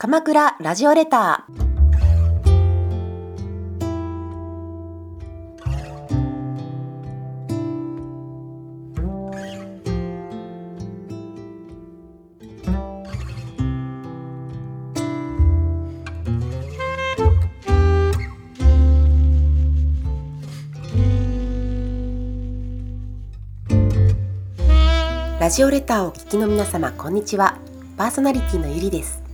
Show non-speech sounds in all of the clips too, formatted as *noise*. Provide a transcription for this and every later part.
鎌倉ラジオレター。ラジオレターをお聞きの皆様こんにちは。パーソナリティのゆりです。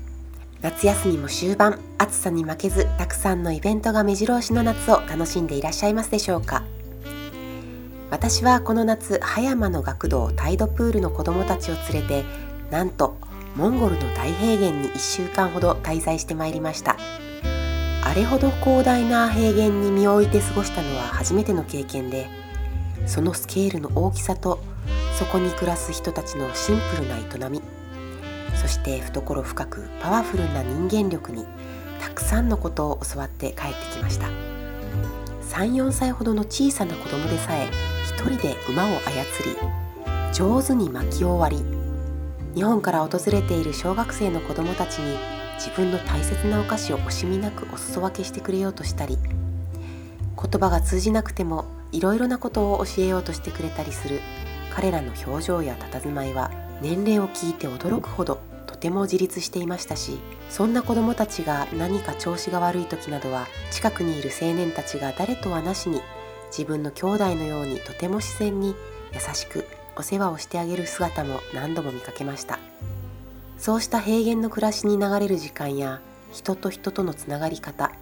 夏休みも終盤暑さに負けずたくさんのイベントが目白押しの夏を楽しんでいらっしゃいますでしょうか。私はこの夏葉山の学童タイドプールの子どもたちを連れてなんとモンゴルの大平原に1週間ほど滞在してまいりました。あれほど広大な平原に身を置いて過ごしたのは初めての経験でそのスケールの大きさとそこに暮らす人たちのシンプルな営みそして懐深くパワフルな人間力にたくさんのことを教わって帰ってきました。34歳ほどの小さな子供でさえ一人で馬を操り上手に薪を割り日本から訪れている小学生の子供たちに自分の大切なお菓子を惜しみなくお裾分けしてくれようとしたり言葉が通じなくてもいろいろなことを教えようとしてくれたりする彼らの表情や佇まいは年齢を聞いて驚くほどても自立していましたしそんな子どもたちが何か調子が悪い時などは近くにいる青年たちが誰とはなしに自分の兄弟のようにとても自然に優しくお世話をしてあげる姿も何度も見かけました。そうした平原の暮らしに流れる時間や人と人とのつながり方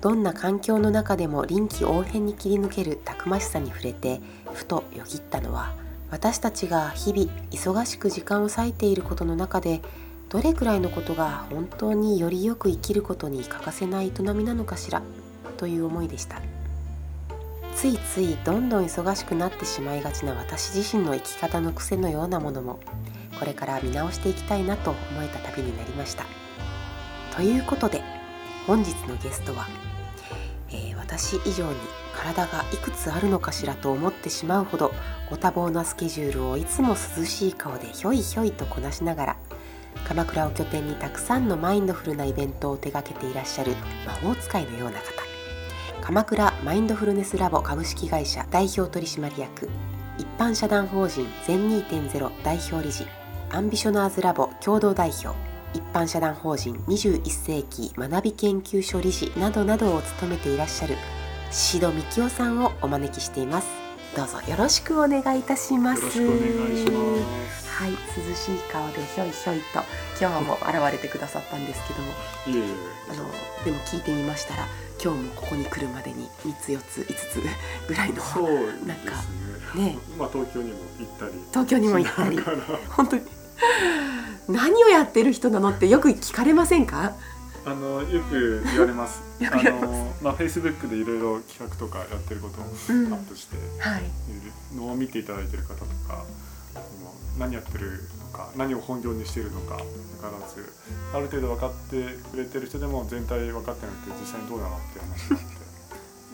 どんな環境の中でも臨機応変に切り抜けるたくましさに触れてふとよぎったのは私たちが日々忙しく時間を割いていることの中でどれくらいのことが本当によりよく生きることに欠かせない営みなのかしら？という思いでした。ついついどんどん忙しくなってしまいがちな私自身の生き方の癖のようなものもこれから見直していきたいなと思えた旅になりました。ということで本日のゲストは、えー、私以上に体がいくつあるのかしらと思ってしまうほどご多忙なスケジュールをいつも涼しい顔でひょいひょいとこなしながら鎌倉を拠点にたくさんのマインドフルなイベントを手掛けていらっしゃる魔法使いのような方。鎌倉マインドフルネスラボ株式会社代表取締役。一般社団法人全2.0代表理事。アンビショナーズラボ共同代表。一般社団法人21世紀学び研究所理事などなどを務めていらっしゃる宍戸幹夫さんをお招きしています。どうぞよろしくお願いいたします。よろしくお願いします。はい涼しい顔でひょいひょいと今日も現れてくださったんですけどもあのでも聞いてみましたら今日もここに来るまでに3つ4つ5つぐらいのそうですね。なんかね。まあ東京にも行ったり東京にも行ったり。本当に。何をやってる人なのってよく聞かれませんか？あの *laughs* よく言われます。あのまあフェイスブックでいろいろ企画とかやってることをうんアップしてはい。いるのを見ていただいてる方とかも何やってるのか何を本業にしているのか分からずある程度分かってくれてる人でも全体分かってなくて実際にどうなのって話になって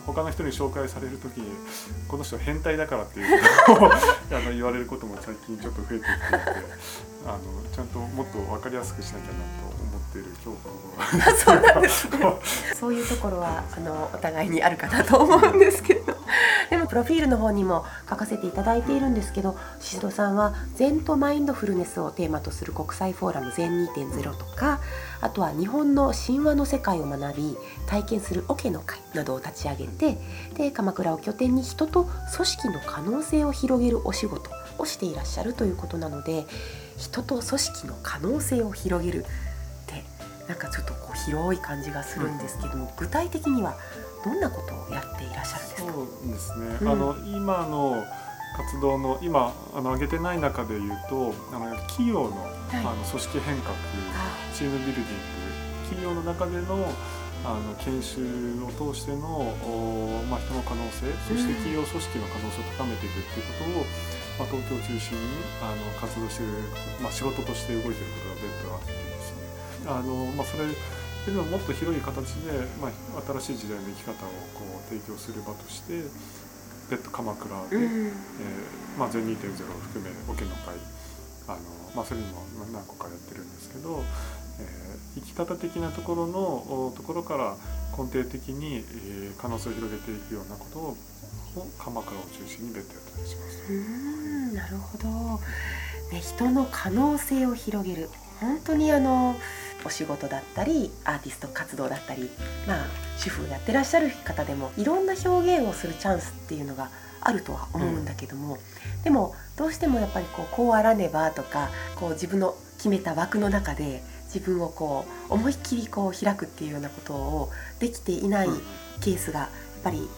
他の人に紹介される時にこの人変態だからっていうことをあの言われることも最近ちょっと増えてきていてあのちゃんともっと分かりやすくしなきゃなと思っている今日この頃そうなんですね。そういうところはあのお互いにあるかなと思うんですけど。でもプロフィールの方にも書かせていただいているんですけど宍戸さんは禅とマインドフルネスをテーマとする国際フォーラム禅2.0とかあとは日本の神話の世界を学び体験するオケの会などを立ち上げてで鎌倉を拠点に人と組織の可能性を広げるお仕事をしていらっしゃるということなので人と組織の可能性を広げるってなんかちょっとこう広い感じがするんですけども、具体的にはどんなことをやっていらっしゃるんですか？そうですね、うん。あの今の活動の今あの上げてない中で言うとあの企業の,、い。あの組織変革チームビルディング企業の中でのあの研修を通しての、おまあ、人の可能性そして企業組織の可能性を高めていくっていうことを、まあ、東京を中心にあの活動している、まあ、仕事として動いていることが別途あってですね。あの、まあ、それっていうのはもっと広い形で、まあ、新しい時代の生き方をこう提供する場として別途鎌倉で、うん。えーまあ、全2.0を含めオケの会あの、まあ、それにも何個かやってるんですけど、えー、生き方的なところのところから根底的に、えー、可能性を広げていくようなことを鎌倉を中心に別途やったりします。うんなるほど、ね、人の可能性を広げる。本当にあのお仕事だったりアーティスト活動だったりまあ主婦をやってらっしゃる方でもいろんな表現をするチャンスっていうのがあるとは思うんだけども、うん、でもどうしてもやっぱりこうこうあらねばとかこう自分の決めた枠の中で自分をこう思いっきりこう開くっていうようなことをできていないケースがやっぱり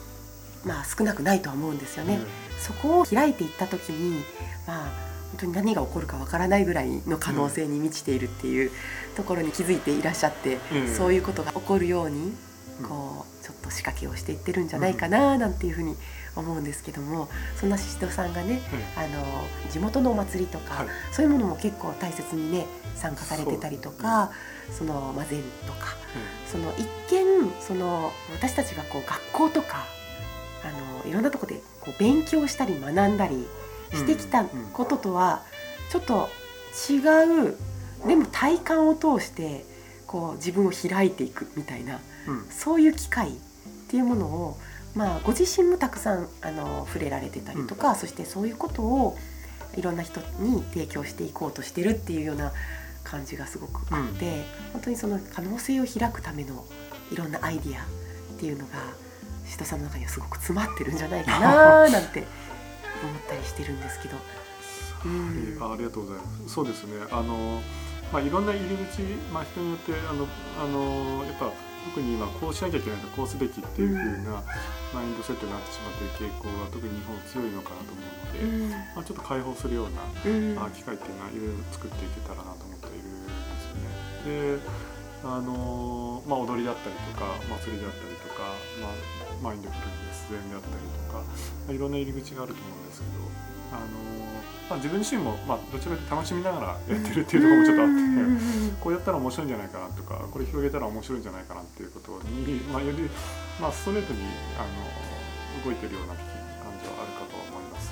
まあ少なくないとは思うんですよね。うん、そこを開いていった時にまあ本当に何が起こるかわからないぐらいの可能性に満ちているっていうところに気づいていらっしゃって、うん、そういうことが起こるようにこうちょっと仕掛けをしていってるんじゃないかななんていうふうに思うんですけどもそんな宍戸さんがね、あの地元のお祭りとか、はい、そういうものも結構大切にね参加されてたりとかそ,、のまあ、禅とか、その一見その私たちがこう学校とかあのいろんなとこでこう勉強したり学んだりしてきたこととはちょっと違うでも体感を通してこう自分を開いていくみたいな、うん、そういう機会っていうものを、まあ、ご自身もたくさんあの触れられてたりとか、うん、そしてそういうことをいろんな人に提供していこうとしてるっていうような感じがすごくあって、うん、本当にその可能性を開くためのいろんなアイディアっていうのが下さんの中にはすごく詰まってるんじゃないかな *laughs* なんて思ったりしてるんですけど。うん、あありがとうございます。そうですね。あのまあいろんな入り口、まあ人によってあのあのやっぱ特に今こうしなきゃいけないとこうすべきっていうふうなマインドセットになってしまっている傾向が特に日本強いのかなと思うので、うん、まあちょっと解放するような、うん、まあ機会っていうのはいろいろ作っていけたらなと思っているんですよね。で、あのまあ踊りだったりとか祭りだったりとか、まあマインドフルネス禅であったりとか、まあ、いろんな入り口があると思うんですけど、あのまあ、自分自身も、まあ、どちらかというと楽しみながらやってるっていうところもちょっとあってこうやったら面白いんじゃないかなとかこれ広げたら面白いんじゃないかなっていうことに、まあ、より、まあ、ストレートにあの動いてるような感じはあるかと思います。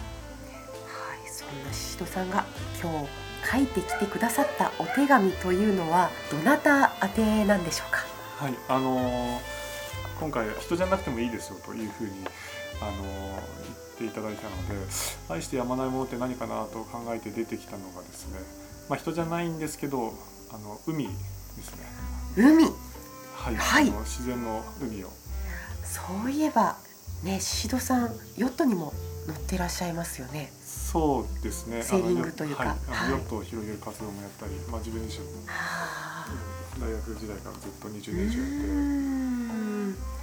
はい、そんな宍戸さんが今日書いてきてくださったお手紙というのはどなた宛てなんでしょうか？はい、あの今回人じゃなくてもいいですよというふうにあのていただいたので愛してやまないものって何かなと考えて出てきたのがですね、まあ、人じゃないんですけどあの海ですね。海はい、はい、自然の海を。そういえばね宍戸さんヨットにも乗ってらっしゃいますよね。そうですね。セーリングというか、ヨットを広げる活動もやったり、まあ、自分自身も大学時代からずっと20年以上やって。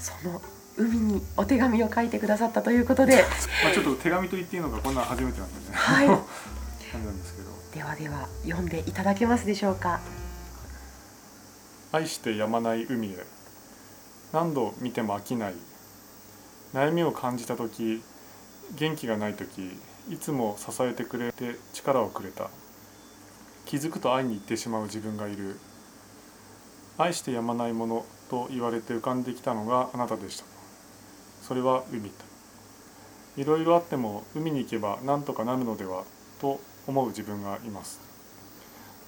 その海にお手紙を書いてくださったということで。*laughs* まあちょっと手紙と言っていいのかこんな初めてなんでね。はい。*laughs* 感じなんですけど。ではでは読んでいただけますでしょうか。愛してやまない海へ。何度見ても飽きない。悩みを感じた時元気がない時いつも支えてくれて力をくれた。気づくと会いに行ってしまう自分がいる愛してやまないものと言われて浮かんできたのがあなたでした。それは海といろいろあっても海に行けば何とかなるのではと思う自分がいます。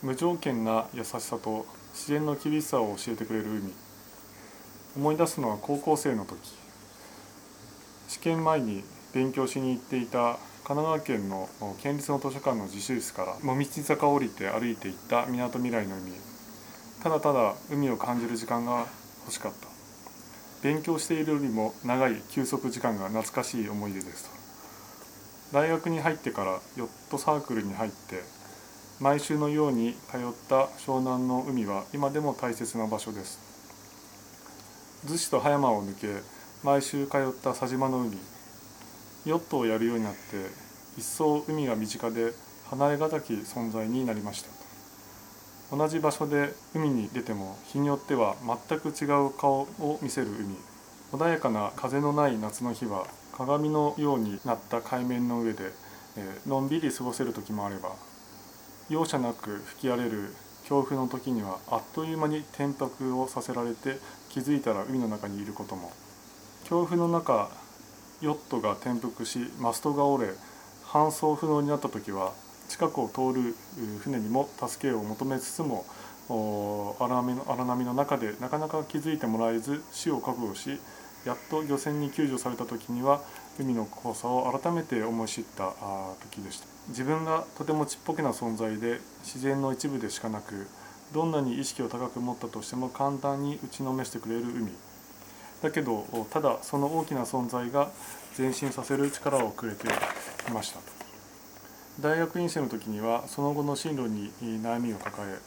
無条件な優しさと自然の厳しさを教えてくれる海。思い出すのは高校生の時。試験前に勉強しに行っていた神奈川県の県立の図書館の自習室から紅道坂を降りて歩いていったみなとみらいの海。ただただ海を感じる時間が欲しかった。勉強しているよりも長い休息時間が懐かしい思い出ですと。大学に入ってからヨットサークルに入って毎週のように通った湘南の海は今でも大切な場所です。逗子と葉山を抜け毎週通った佐島の海。ヨットをやるようになって一層海が身近で離れがたき存在になりました。同じ場所で海に出ても日によっては全く違う顔を見せる海。穏やかな風のない夏の日は鏡のようになった海面の上で、え、のんびり過ごせる時もあれば容赦なく吹き荒れる強風の時にはあっという間に転覆をさせられて気づいたら海の中にいることも。強風の中ヨットが転覆しマストが折れ搬送不能になった時は近くを通る船にも助けを求めつつも荒波の中でなかなか気づいてもらえず死を覚悟しやっと漁船に救助された時には海の怖さを改めて思い知った時でした。自分がとてもちっぽけな存在で自然の一部でしかなくどんなに意識を高く持ったとしても簡単に打ちのめしてくれる海。だけどただその大きな存在が前進させる力をくれていました大学院生の時にはその後の進路に悩みを抱え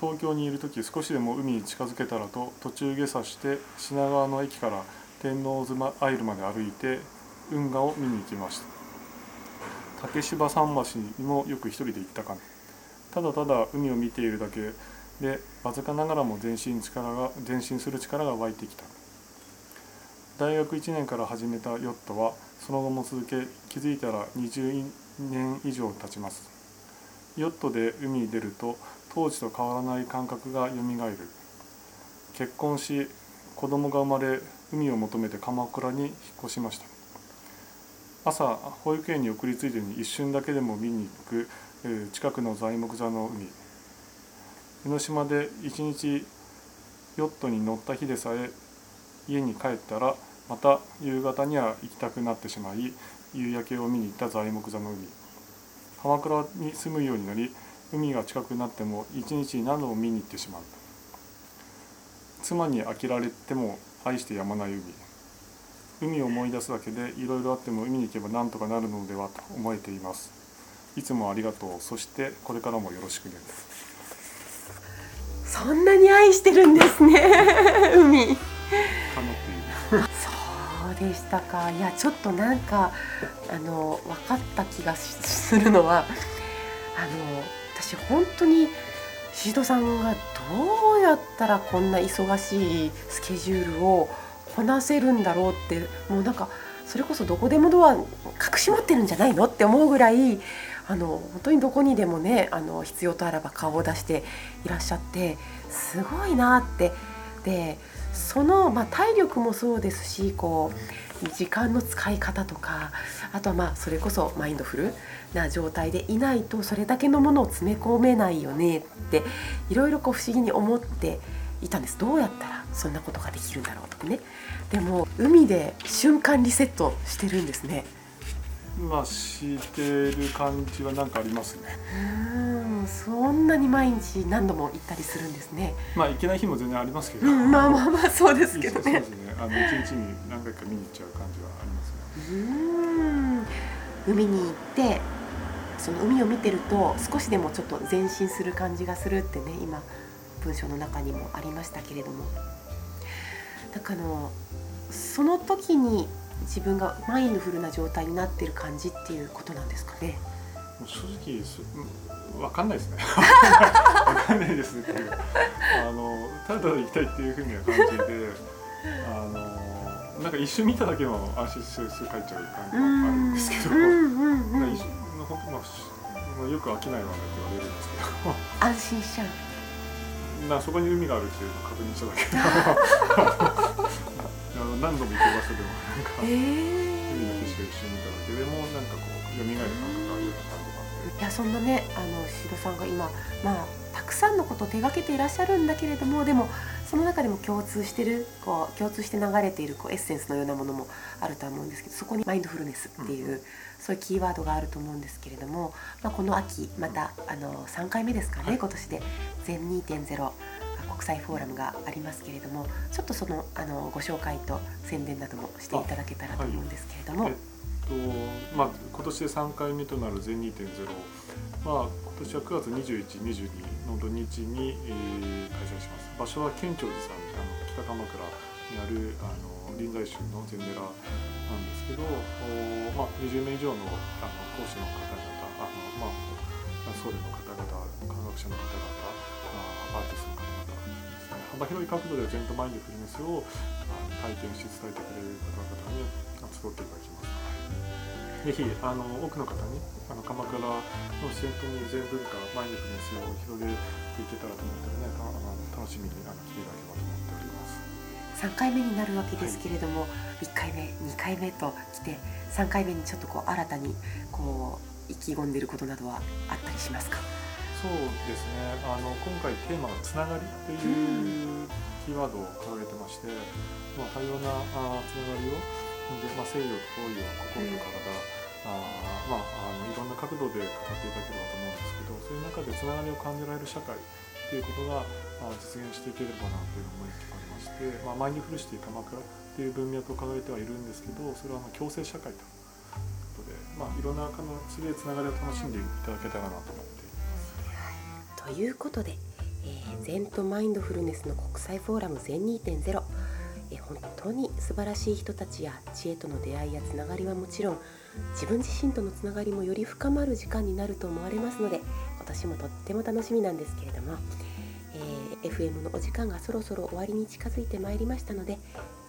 東京にいる時少しでも海に近づけたらと途中下車して品川の駅から天王洲アイルまで歩いて運河を見に行きました。竹芝桟橋にもよく一人で行ったかねただただ海を見ているだけでわずかながらも前進力が前進する力が湧いてきた。大学1年から始めたヨットはその後も続け気づいたら20年以上経ちます。ヨットで海に出ると当時と変わらない感覚がよみがえる。結婚し子供が生まれ海を求めて鎌倉に引っ越しました。朝保育園に送りついでに一瞬だけでも見に行く近くの材木座の海。江ノ島で一日ヨットに乗った日でさえ家に帰ったらまた夕方には行きたくなってしまい夕焼けを見に行った材木座の海。鎌倉に住むようになり海が近くなっても一日に何度も見に行ってしまう。妻に飽きられても愛してやまない海。海を思い出すだけでいろいろあっても海に行けば何とかなるのではと思えています。いつもありがとう。そしてこれからもよろしくね。そんなに愛してるんですね。海でしたかいやちょっとなんかあの分かった気がするのはあの私本当にシードさんがどうやったらこんな忙しいスケジュールをこなせるんだろうってもうなんかそれこそどこでもドア隠し持ってるんじゃないのって思うぐらいあの本当にどこにでもねあの必要とあらば顔を出していらっしゃってすごいなってでその、まあ、体力もそうですしこう時間の使い方とかあとはまあそれこそマインドフルな状態でいないとそれだけのものを詰め込めないよねっていろいろ不思議に思っていたんです。どうやったらそんなことができるんだろうとかね。でも海で瞬間リセットしてるんですね。まあしてる感じは何かありますね。うんそんなに毎日何度も行ったりするんですね。まあ行けない日も全然ありますけど、うん、まあまあまあそうですけどね。そうですね。あの一日に何回か見に行っちゃう感じはありますね。うん。海に行ってその海を見てると少しでもちょっと前進する感じがするってね今文章の中にもありましたけれども。なんかあのその時に自分がマインドフルな状態になってる感じっていうことなんですかね。正直分かんないですね。*laughs* 分かんないですっていうあのただただ行きたいっていうふうな感じであのなんか一瞬見ただけの安心してすぐ帰っちゃう感じがあるんですけど、うんうんうん、本当まあよく飽きないわねって言われるんですけど。安心しちゃう。*laughs* なそこに海があるっていうのを確認しただけ *laughs* 何度も行く場所でもなんか、海の景色を一緒に見ただけでもなんかこう蘇る感覚があるような感じがあって。いやそんなねあの宍戸さんが今まあたくさんのことを手がけていらっしゃるんだけれどもでもその中でも共通してるこう共通して流れているこうエッセンスのようなものもあると思うんですけどそこにマインドフルネスっていう、うん、そういうキーワードがあると思うんですけれども、まあ、この秋またあの3回目ですかね、はい、今年で。全2.0国際フォーラムがありますけれどもちょっとそのあのご紹介と宣伝などもしていただけたらと思うんですけれども。とまあ、今年で3回目となる全2.0まあ、今年は9月21、22の土日に、えー、開催します。場所は県庁寺さんあの北鎌倉にあるあの臨済宗の禅寺なんですけどお、まあ、20名以上のあの講師の方々あの、まあ、僧侶の方々科学者の方々アーティストの方々幅広い角度でジェントマインドフルネスを体験して伝えてくれる方々に集っていただきます。ぜひあの多くの方にあの鎌倉の先頭に全文化マインドフルネスを広げていけたらと思ってねあの楽しみにあの来ていただければと思っております。3回目になるわけですけれども、はい、1回目2回目と来て3回目にちょっとこう新たにこう意気込んでいることなどはあったりしますか？そうですねあの今回テーマが「つながり」というキーワードを掲げてまして、まあ、多様なあつながりをで、まあ、西洋と東洋心と体、あまあ、あのいろんな角度で語っていただければと思うんですけどそういう中でつながりを感じられる社会っていうことが、まあ、実現していければなという思いがありまして、まあ、マインドフルシティ鎌倉っていう文脈を掲げてはいるんですけどそれはあの共生社会ということで、まあ、いろんな形でつながりを楽しんでいただけたらなと思って。ということで、えー、禅とマインドフルネスの国際フォーラム全2.0え本当に素晴らしい人たちや知恵との出会いやつながりはもちろん自分自身とのつながりもより深まる時間になると思われますので私もとっても楽しみなんですけれども、えー、FM のお時間がそろそろ終わりに近づいてまいりましたので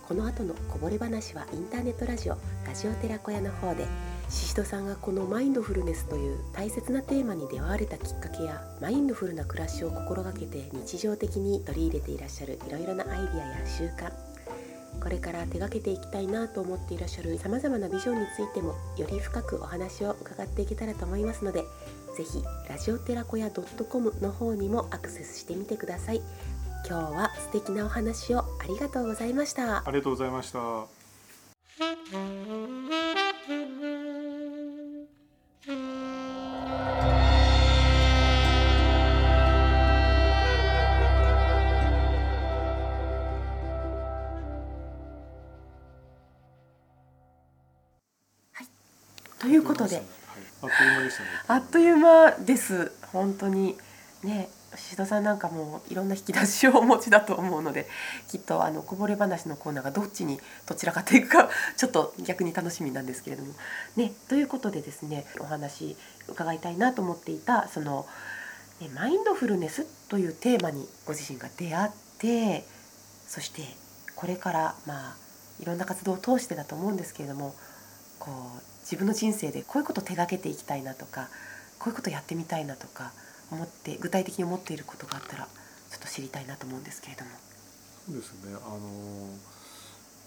この後のこぼれ話はインターネットラジオラジオ寺子屋の方で宍戸さんがこのマインドフルネスという大切なテーマに出会われたきっかけやマインドフルな暮らしを心がけて日常的に取り入れていらっしゃるいろいろなアイディアや習慣これから手がけていきたいなと思っていらっしゃるさまざまなビジョンについてもより深くお話を伺っていけたらと思いますのでぜひラジオテラコヤ .com の方にもアクセスしてみてください今日は素敵なお話をありがとうございましたありがとうございました。で。はい、あっという間でしたね。あっという間です。本当に。ね宍戸さんなんかもいろんな引き出しをお持ちだと思うのできっとあのこぼれ話のコーナーがどっちにどちらかというか *laughs* ちょっと逆に楽しみなんですけれども。ねということでですねお話伺いたいなと思っていたその、ね、マインドフルネスというテーマにご自身が出会ってそしてこれからまあいろんな活動を通してだと思うんですけれどもこう自分の人生でこういうことを手がけていきたいなとかこういうことやってみたいなとか思って具体的に思っていることがあったらちょっと知りたいなと思うんですけれども。そうですね。あの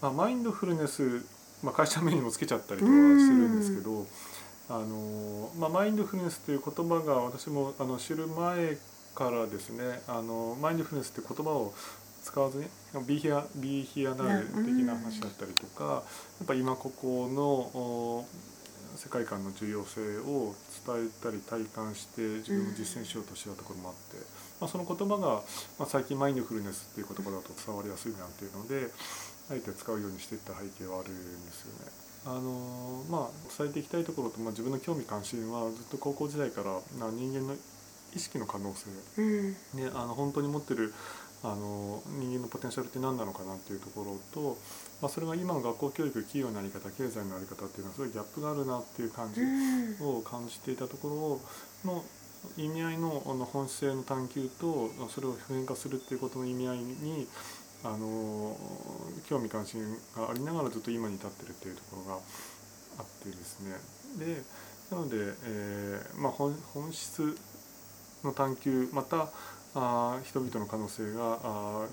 まあマインドフルネス、まあ会社名にもつけちゃったりとかしてるんですけど、あのまあマインドフルネスという言葉が私もあの知る前からですね、あのマインドフルネスって言葉を使わずに「be here, be here now」的な話だったりとか、やっぱ今ここのお世界観の重要性を伝えたり体感して自分を実践しようとしてたところもあって、まあ、その言葉が、まあ、最近マインドフルネスっていう言葉だと伝わりやすいなっていうのであえて使うようにしていった背景はあるんですよね。あのまあ、伝えていきたいところと、まあ、自分の興味関心はずっと高校時代から、まあ、人間の意識の可能性、うんね、あの本当に持ってるあの人間のポテンシャルって何なのかなっていうところと、まあ、それが今の学校教育企業の在り方経済の在り方っていうのはすごいギャップがあるなっていう感じうん。を感じていたところの意味合いのあの本質性の探求とそれを普遍化するっていうことの意味合いにあの興味関心がありながらずっと今に至ってるっていうところがあってですね。でなので、えーまあ、本本質の探求またあー人々の可能性があ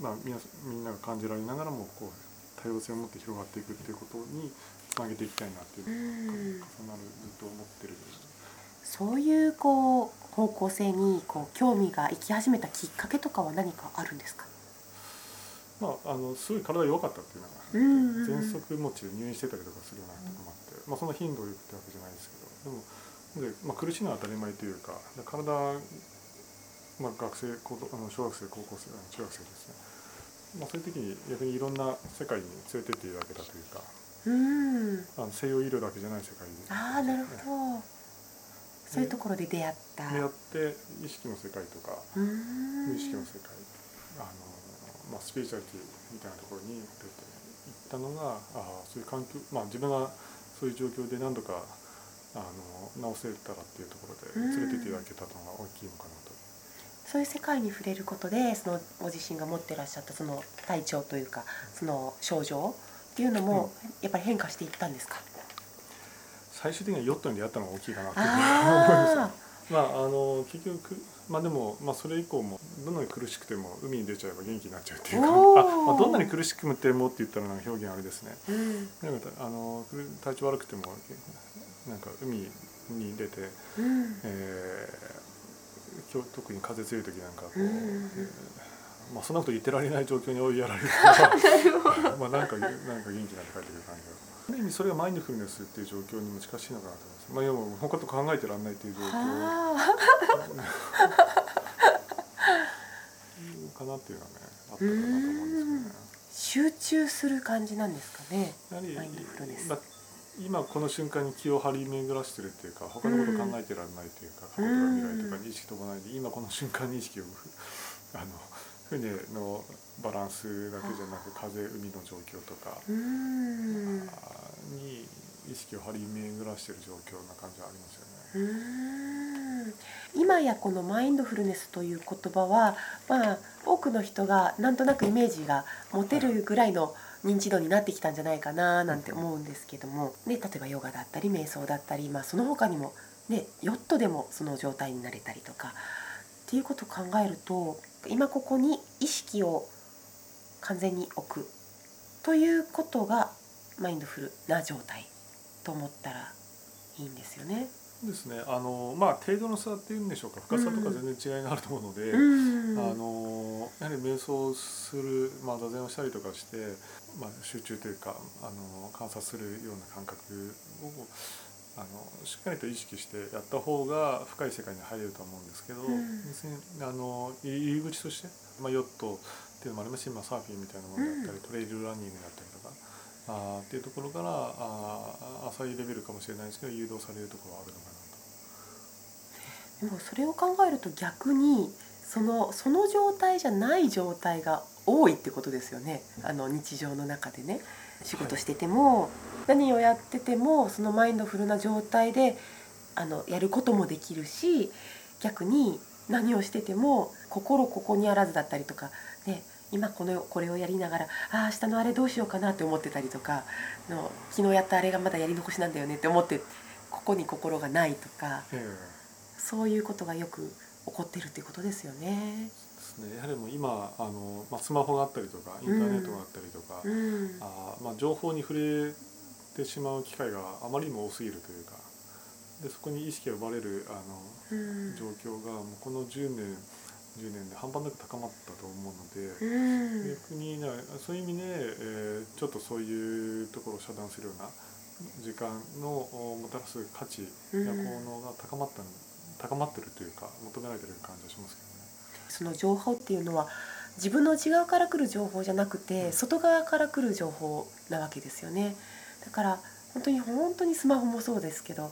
ー、まあ、みなみんなが感じられながらもこう多様性を持って広がっていくっていうことにつなげていきたいなっていうのがうん。重なるずっと思ってるそういうこう方向性にこう興味がいき始めたきっかけとかは何かあるんですか？まああのすごい体弱かったっていうのがあってうんうんうん。喘息持ちで入院してたりとかするようなとこもあって、まあ、その頻度を言ってわけじゃないですけどでもで、まあ、苦しいのは当たり前というかで体、まあ、学生高校あの小学生高校生中学生ですね、まあ、そういう時に逆にいろんな世界に連れてっていただけたというかうん。あの西洋医療だけじゃない世界にああなるほど。そういうところで出会った。出会って意識の世界とか無意識の世界あの、まあ、スピリチュアリティみたいなところに出ていったのがあそういう環境、まあ、自分がそういう状況で何度かあの治せたらっていうところで連れてっていただけたのが大きいのかなと。そういう世界に触れることでそのご自身が持ってらっしゃったその体調というかその症状っていうのもやっぱり変化していったんですか？最終的にはヨットに出会ったのが大きいかなっていうふうに思いましたあ。*laughs* まああの結局まあでも、まあ、それ以降もどんなに苦しくても海に出ちゃえば元気になっちゃうっていうかあ、まあ、どんなに苦しくてもって言ったらなんか表現あれですねあ。うんなんかあの体調悪くてもなんか海に出て、うんえー今日特に風強い時なんかこう、うん。まあ、そんなこと言ってられない状況に追いやられるから *laughs* まあなんかなんか元気になって帰ってくる感じがある意味それがマインドフルネスっていう状況にも近しいのかなと思います。まあ要は他と考えてらんないっていう状況。は *laughs* かなっていうのはねあったかなと思うんですけどね。集中する感じなんですかね。やは今この瞬間に気を張り巡らしてるっていうか他のこと考えてられないというか、過去とか未来とかに意識飛ばないで今この瞬間に意識をあの船のバランスだけじゃなく風海の状況とかに意識を張り巡らしてる状況な感じはありますよね。うーん。今やこのマインドフルネスという言葉は、まあ、多くの人がなんとなくイメージが持てるぐらいの認知度になってきたんじゃないかななんて思うんですけども、ね、例えばヨガだったり瞑想だったり、まあ、その他にも、ね、ヨットでもその状態になれたりとかっていうことを考えると今ここに意識を完全に置くということがマインドフルな状態と思ったらいいんですよね。ですねあのまあ程度の差っていうんでしょうか深さとか全然違いがあると思うので。うんあのやはり瞑想する、まあ、座禅をしたりとかして、まあ、集中というかあの観察するような感覚をあのしっかりと意識してやった方が深い世界に入れると思うんですけど、ん別にあの入り口として、まあ、ヨットっていうのもありますし、まあ、サーフィンみたいなものだったり、トレイルランニングだったりとか。あーっていうところからあー浅いレベルかもしれないですけど誘導されるところはあるのかなと。でもそれを考えると逆にそのその状態じゃない状態が多いってことですよね。あの日常の中でね。仕事してても、何をやっててもそのマインドフルな状態であのやることもできるし逆に何をしてても心ここにあらずだったりとか、ね、今このこれをやりながらああ明日のあれどうしようかなって思ってたりとかの昨日やったあれがまだやり残しなんだよねって思ってここに心がないとか。えそういうことがよく起こってるっていうことですよね。ですね、やはりもう今あの、まあ、スマホがあったりとかインターネットがあったりとか、うん、あーまあ、情報に触れてしまう機会があまりにも多すぎるというかでそこに意識が奪われるあのうん状況がもうこの10年10年で半端なく高まったと思うので、うん逆にねそういう意味で、えーちょっとそういうところを遮断するような時間のおもたらす価値や効能が高まった、高まってるというか求められてる感じがしますけどね。その情報っていうのは自分の内側から来る情報じゃなくて外側から来る情報なわけですよね。だから本当に本当にスマホもそうですけど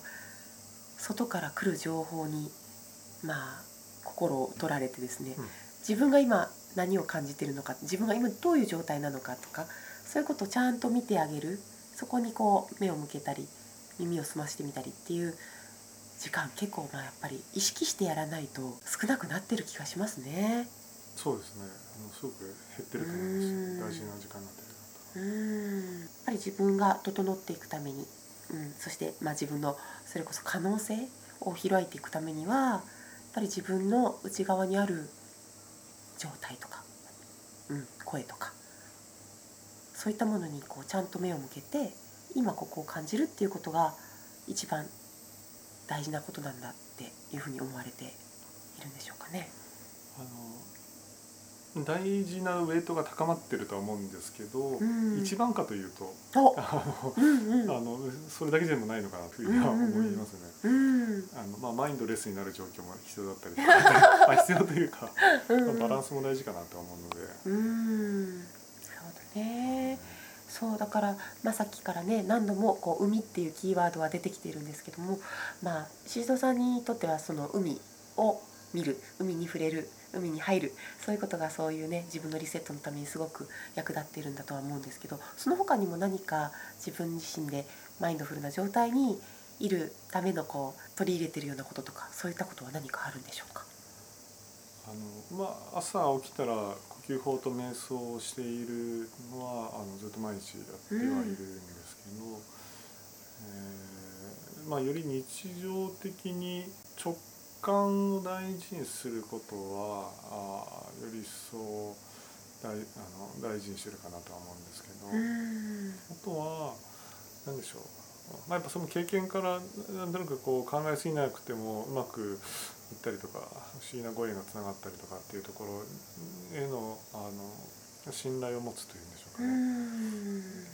外から来る情報にまあ心を取られてですね、うん。自分が今何を感じてるのか自分が今どういう状態なのかとかそういうことをちゃんと見てあげる。そこにこう目を向けたり耳を澄ましてみたりっていう時間結構まあやっぱり意識してやらないと少なくなってる気がしますね。そうですね。あのすごく減ってると思います。うん。大事な時間になってるうん。やっぱり自分が整っていくために、うん、そしてまあ自分のそれこそ可能性を開いていくためにはぱり自分の内側にある状態とか、うん、声とかそういったものにこうちゃんと目を向けて今ここを感じるっていうことが一番大事なことなんだっていうふうに思われているんでしょうかね。あの大事なウェイトが高まってるとは思うんですけど、ん。一番かというとおあの、うんうん。あのそれだけでもないのかなというふうには思いますね。うん。あのまあ、マインドレスになる状況も必要だったりとか *laughs* あ必要というか、うん。まあバランスも大事かなと思うので、うーん。そうだね。そうだから、まあ、さっきからね何度もこう海っていうキーワードは出てきているんですけどもまあシードさんにとってはその海を見る海に触れる海に入る。そういうことがそういうね自分のリセットのためにすごく役立っているんだとは思うんですけどその他にも何か自分自身でマインドフルな状態にいるためのこう取り入れてるようなこととかそういったことは何かあるんでしょうか？あのまあ、朝起きたら呼吸法と瞑想をしているのはあのずっと毎日やってはいるんですけど、えーまあ、より日常的に直感を大事にすることはあより一層大あの大事にしてるかなとは思うんですけど。うんあとは何でしょう、まあ、やっぱその経験からなんとなくこう考えすぎなくてもうまく行ったりとか不思議なご縁がつながったりとかっていうところへのあの信頼を持つというんでしょうかね。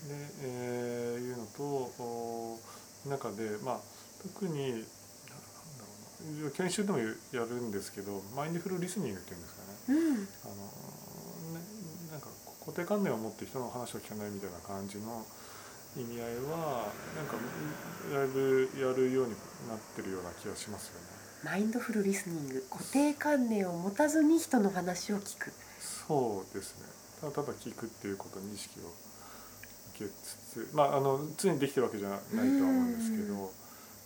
で、えー、いうのと中でまあ特に研修でもやるんですけどマインドフルリスニングっていうんですかね。うん、あのねなんか固定観念を持って人の話を聞かないみたいな感じの意味合いはなんかだいぶやるようになってるような気がしますよね。マインドフルリスニング固定観念を持たずに人の話を聞くそうですねただただ聞くっていうことに意識を受けつつまああの常にできてるわけじゃないとは思うんですけど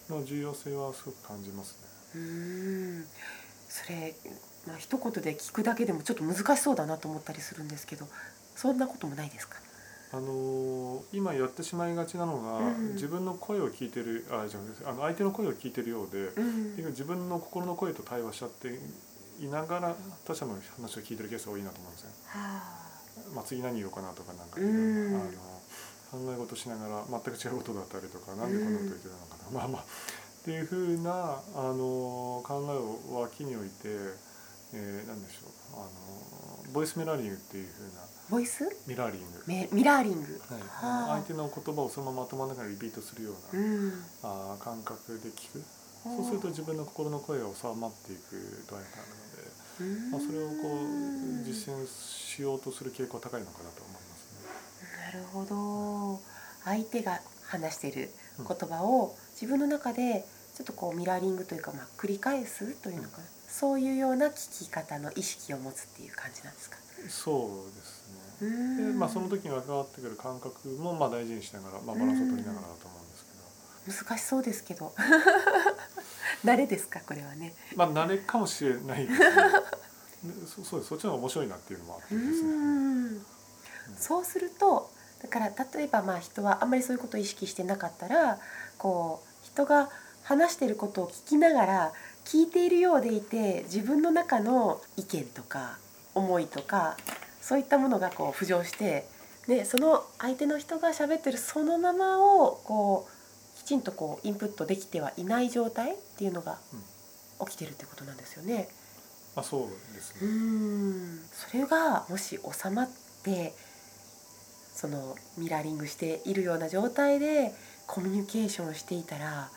の重要性はすごく感じますね。うん。それ、まあ一言で聞くだけでもちょっと難しそうだなと思ったりするんですけどそんなこともないですか？あの今やってしまいがちなのが、うん、自分の声を聞いてるあじゃあの相手の声を聞いてるようで、うん、自分の心の声と対話しちゃっていながら他者の話を聞いてるケースが多いなと思うんですよ。はあ、まあ、次何言おうかなとかなんか、うん、あの考え事しながら全く違うことだったりとかなんでこんなこと言ってるのかな、まあまあっていうふうなあの考えを脇に置いて、えー、何でしょうあのボイスメラリングっていうふうなボイス？ミラーリング。ミミラーリング、はい、相手の言葉をそのまま頭の中にリピートするような、うん、あ感覚で聞く。そうすると自分の心の声が収まっていく度合いがあるので、まあ、それをこう実践しようとする傾向高いのかなと思いますね。なるほど。相手が話している言葉を自分の中でちょっとこうミラーリングというか、まあ、繰り返すというのかな、うん、そういうような聞き方の意識を持つっていう感じなんですか？そうですね。で、まあ、その時に関わってくる感覚もまあ大事にしながら、まあ、バランスを取りながらだと思うんですけど。難しそうですけど。*laughs* 慣れですかこれはね。まあ慣れかもしれないですね。*laughs* そそうです。そっちの方が面白いなっていうのもあってですね、うん、そうするとだから例えばまあ人はあんまりそういうことを意識してなかったらこう人が話してることを聞きながら聞いているようでいて自分の中の意見とか思いとかそういったものがこう浮上してでその相手の人が喋ってるそのままをこうきちんとこうインプットできてはいない状態っていうのが起きてるってことなんですよね。あそうですね。うん。それがもし収まってそのミラーリングしているような状態でコミュニケーションしていたら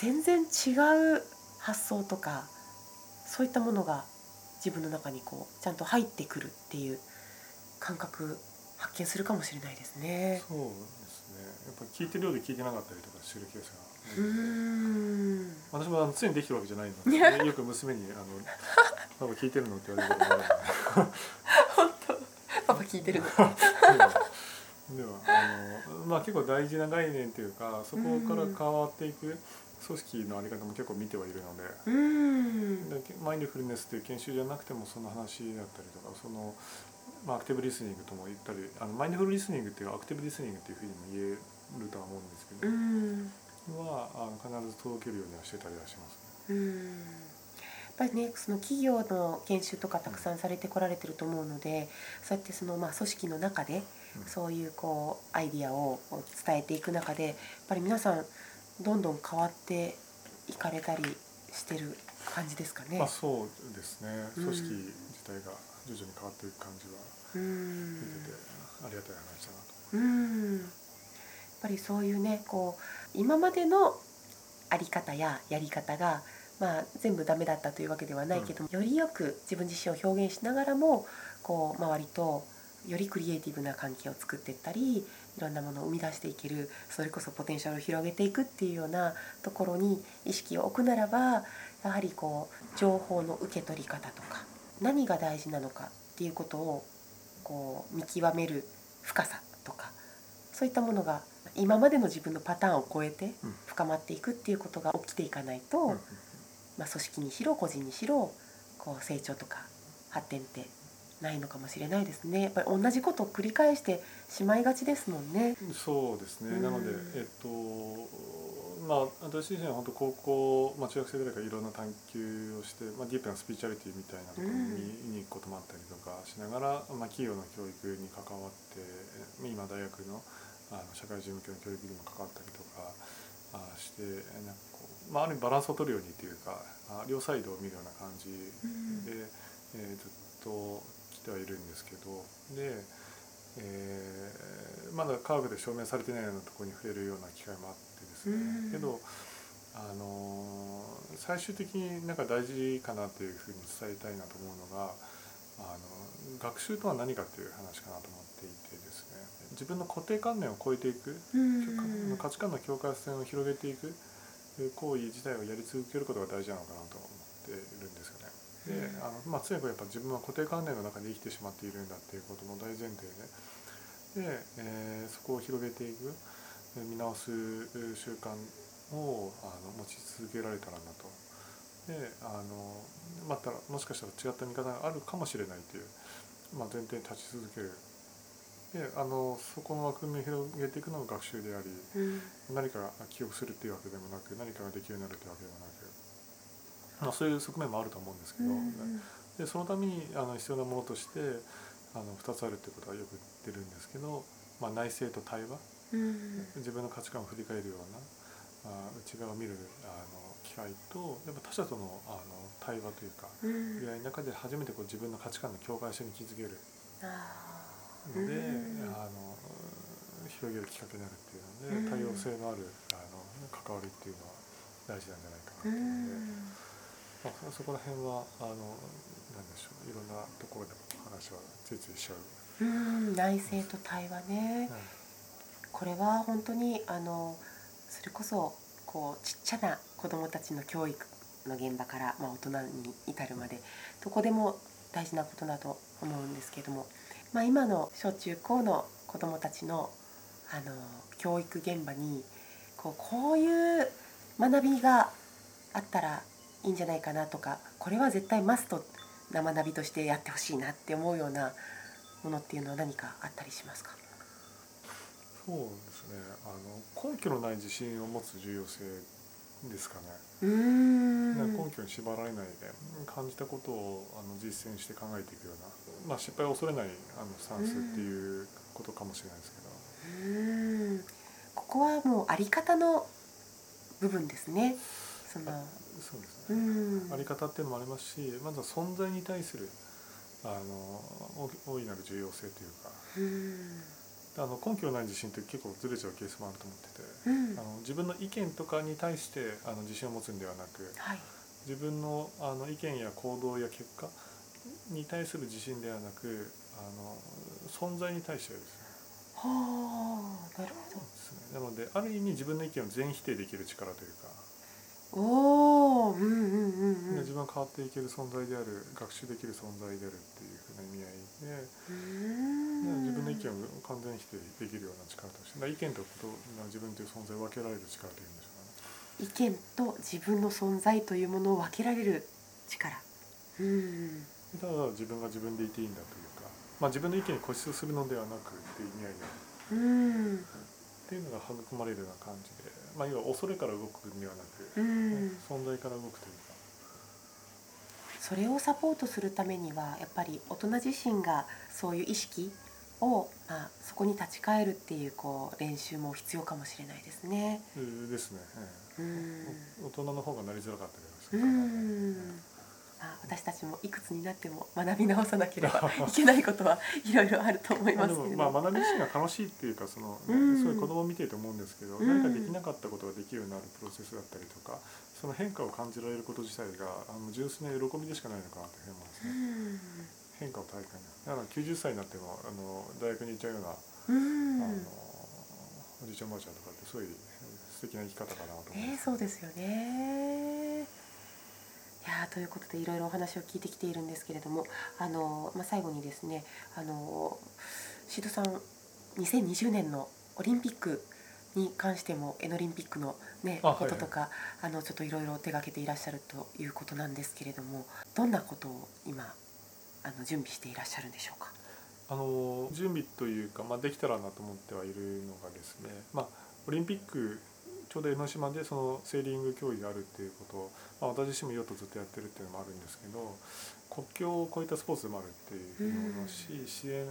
全然違う発想とかそういったものが自分の中にこうちゃんと入ってくるっていう感覚発見するかもしれないですね。そうですね。やっぱ聞いてるようで聞いてなかったりとかするケースが。うん私も常にできてるわけじゃないので、*laughs* よく娘にあの「パパ聞いてるの?」って言われることがある *laughs* 本当パパ聞いてるの *laughs* ではあのまあ結構大事な概念っていうかそこから変わっていく組織のあり方も結構見てはいるのでマインドフルネスっていう研修じゃなくてもその話だったりとかその、まあ、アクティブリスニングとも言ったりあのマインドフルリスニングっていうアクティブリスニングっていうふうにも言えるとは思うんですけどはあの必ず届けるようにはしてたりはします。ね。やっぱりねその企業の研修とかたくさんされてこられてると思うのでそうやってそのまあ組織の中でそういうこうアイディアを伝えていく中でやっぱり皆さんどんどん変わっていかれたりしてる感じですかね。まあ、そうですね。組織自体が徐々に変わっていく感じは見ててありがたい話だなと。うんやっぱりそういうねこう今までのあり方ややり方がまあ、全部ダメだったというわけではないけども、うん、よりよく自分自身を表現しながらもこう周りとよりクリエイティブな関係を作っていったりいろんなものを生み出していけるそれこそポテンシャルを広げていくっていうようなところに意識を置くならばやはりこう情報の受け取り方とか何が大事なのかっていうことをこう見極める深さとかそういったものが今までの自分のパターンを超えて深まっていくっていうことが起きていかないと、まあ、組織にしろ個人にしろこう成長とか発展ってないのかもしれないですね。やっぱり同じことを繰り返してしまいがちですもんね。そうですね、うん、なので、えっとまあ、私自身は本当高校、まあ、中学生ぐらいからいろんな探求をして、まあ、ディープなスピーチャリティみたいなところに見に行くこともあったりとかしながら、まあ、企業の教育に関わって今大学のあの社会事務教の教育にも関わったりとかあしてなんかこうまあ、ある意味バランスを取るようにというかあ両サイドを見るような感じで、えーずっと来てはいるんですけどで、えーまだ科学で証明されてないようなところに触れるような機会もあってですね、うん。けどあのー最終的になんか大事かなというふうに伝えたいなと思うのがあの学習とは何かっていう話かなと思っていてですね。自分の固定観念を超えていくうん。価値観の境界線を広げていく行為自体をやり続けることが大事なのかなと思っているんですよね。であのまあ、常にやっぱ自分は固定観念の中で生きてしまっているんだっていうことの大前提でで、えーそこを広げていくえー見直すえー習慣をあの持ち続けられたらなと。であのまたもしかしたら違った見方があるかもしれないという、まあ、前提に立ち続けるであのそこの枠組みを広げていくのが学習でありうん何かが記憶するっていうわけでもなく何かができるようになるっていうわけでもなく、まあ、そういう側面もあると思うんですけど、でそのためにあの必要なものとしてあの2つあるっていうことはよく言ってるんですけど、まあ、内省と対話。うん自分の価値観を振り返るようなあ内側を見るあの機会とやっぱ他者とのあの対話というかうん。出会いの中で初めてこう自分の価値観の境界線に気づける。あので、うんあの広げるきっかけになるっていうので、うん。多様性のあるあの関わりっていうのは大事なんじゃないかなというので、んまあ、そこら辺はあのなんでしょういろんなところで話はついついしちゃう。うん内省と対話ね。はいこれは本当にあのそれこそこうちっちゃな子どもたちの教育の現場から、まあ、大人に至るまでどこでも大事なことだと思うんですけども、まあ、今の小中高の子どもたちのあの教育現場にこうこういう学びがあったらいいんじゃないかなとかこれは絶対マストな学びとしてやってほしいなって思うようなものっていうのは何かあったりしますか？そうですね。あの根拠のない自信を持つ重要性ですかね、う根拠に縛られないで感じたことをあの実践して考えていくような、まあ、失敗を恐れないあのスタンスっていうことかもしれないですけど、ここはもうあり方の部分ですね。そのそうですうね、ん。あり方っていうのもありますしまずは存在に対するあの大大いなる重要性というか。うん。あの根拠のない自信って結構ずれちゃうケースもあると思ってて。うん。あの自分の意見とかに対してあの自信を持つんではなくはい。自分のあの意見や行動や結果に対する自信ではなくあの存在に対してです。ねはあなるほですね。なのである意味自分の意見を全否定できる力というか、ど。おおうんうんうんうん。で自分が変わっていける存在である学習できる存在であるっていうふうな意味合いで、自分の意見を完全否定できるような力として意見とこと自分という存在を分けられる力というんでしょうかね。意見と自分の存在というものを分けられる力。うんただ自分が自分でいていいんだというか、まあ、自分の意見に固執するのではなくっていう意味合いでうんっていうのが育まれるような感じで、まあ、要は恐れから動くんではなく、うん。存在から動くというか。それをサポートするためにはやっぱり大人自身がそういう意識を、まあ、そこに立ち返るっていうこう練習も必要かもしれないですね。えーですね、えうん。え大人の方がなりづらかったりはすうるから、んまあ、私たちもいくつになっても学び直さなければ *laughs* いけないことはいろいろあると思いますけれどもまあ学び自身が楽しいっていうかその、ねうんそういう子供を見ていて思うんですけど、うん何かできなかったことができるようになるプロセスだったりとかその変化を感じられること自体があの純粋な喜びでしかないのかなというふうに思いますうね。ん変化を体感だから90歳になってもあの大学に行っちゃうようなうんあのおじいちゃんおばあちゃんとかってすごい素敵な生き方かなと思いねます。そうですよね。いやーということでいろいろお話を聞いてきているんですけれどもあの、まあ、最後にですねあのシドさん2020年のオリンピックに関してもエノリンピックの、ね、あはいはいこととかあのちょっといろいろ手がけていらっしゃるということなんですけれどもどんなことを今あの準備していらっしゃるんでしょうか？あの準備というか、まあ、できたらなと思ってはいるのがですね、まあ、オリンピックちょうど江ノ島でそのセーリング競技があるっていうことを、まあ、私自身もヨットずっとやってるっていうのもあるんですけど国境を越えたスポーツでもあるっていうふうに思いますし、支援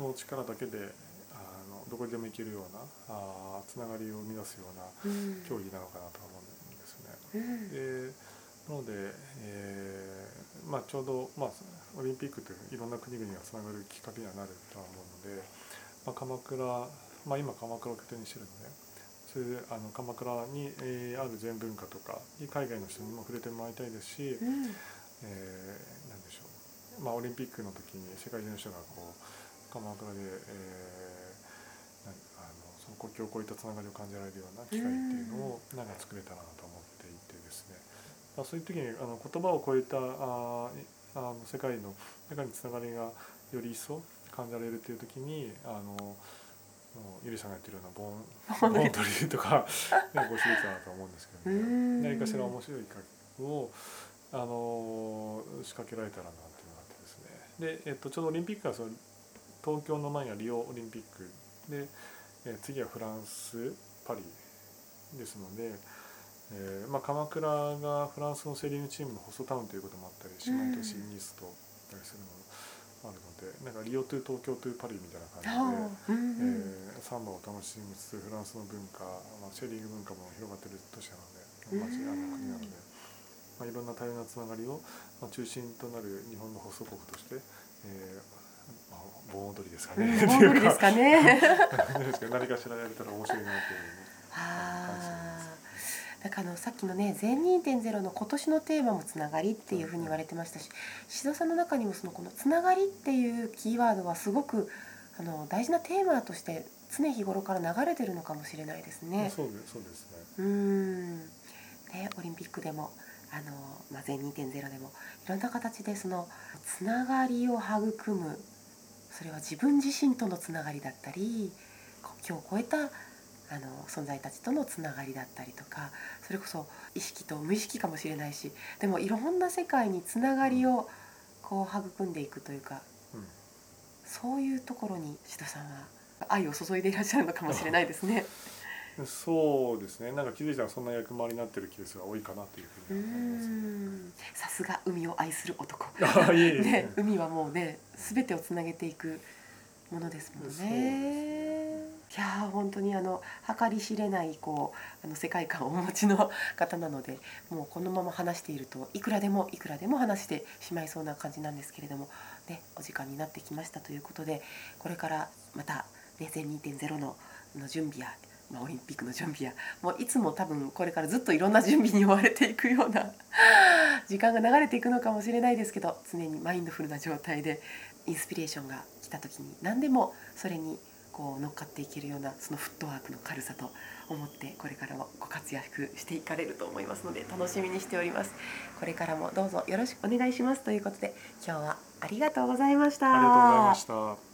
の力だけであのどこにでも行けるようなあーつながりを生み出すようなうん。競技なのかなとは思うんですね。うん。でなので、えーまあ、ちょうど、まあ、オリンピックっていろんな国々がつながるきっかけにはなるとは思うので、まあ、鎌倉、まあ、今鎌倉を拠点にしてるのでそあの鎌倉に、えーある禅文化とかに海外の人にも触れてもらいたいですし、うん。えーなんでしょう、まあ、オリンピックの時に世界中の人がこう鎌倉で、えーなんあのその国境を越えたつながりを感じられるような機会っていうのをなんか作れたらなと思っていてですね、まあ、そういう時にあの言葉を超えたああの世界の中につながりがより一層感じられるっていう時にあのゆりさんがやってるようなボンボントリー。とか、ね、ご指摘だなと思うんですけどね。うん。何かしら面白い企画を、あのー仕掛けられたらなっていうのがあってですね。で、えっと、ちょうどオリンピックがその東京の前にはリオオリンピックで、えー次はフランスパリですので、えーまあ、鎌倉がフランスのセリーヌチームのホストタウンということもあったり姉妹都市ニースとったりするのもあるのでなんかリオトゥ東京トゥパリみたいな感じで。うんうんえーサンバを楽しみつつフランスの文化、まあ、シェリング文化も広がってる都市なので、街あの国なので、まあ、いろんな多様なつながりを、まあ、中心となる日本の発足国として、えーまあ、盆踊りですかね。うん盆踊りですかね。*laughs* 何かしらやれたら面白いなっていうねああ。なんかあのさっきのね全2.0の今年のテーマもつながりっていうふうに言われてましたし志田さんの中にもそのこのつながりっていうキーワードはすごくあの大事なテーマとして常日頃から流れてるのかもしれないですね。そうでそうですね。うーんねオリンピックでもあの、まあ、全2.0でもいろんな形でそのつながりを育むそれは自分自身とのつながりだったり国境を越えたあの存在たちとのつながりだったりとかそれこそ意識と無意識かもしれないしでもいろんな世界につながりをこう育んでいくというかうんそういうところに志田さんは愛を注いでいらっしゃるのかもしれないですね。そうですね。なんか気づいたらそんな役回りになってるケースが多いかなというふううに思います。さすが海を愛する男。*laughs* ね、海はもうね全てをつなげていくものですもんね。いや本当にあの計り知れないこうあの世界観をお持ちの方なのでもうこのまま話しているといくらでもいくらでも話してしまいそうな感じなんですけれども、ね、お時間になってきましたということでこれからまた、ね、全2.0のの準備や、まあ、オリンピックの準備やもういつも多分これからずっといろんな準備に追われていくような時間が流れていくのかもしれないですけど常にマインドフルな状態でインスピレーションが来た時に何でもそれにこう乗っかっていけるようなそのフットワークの軽さと思ってこれからもご活躍していかれると思いますので楽しみにしておりますこれからもどうぞよろしくお願いしますということで今日はありがとうございましたありがとうございました。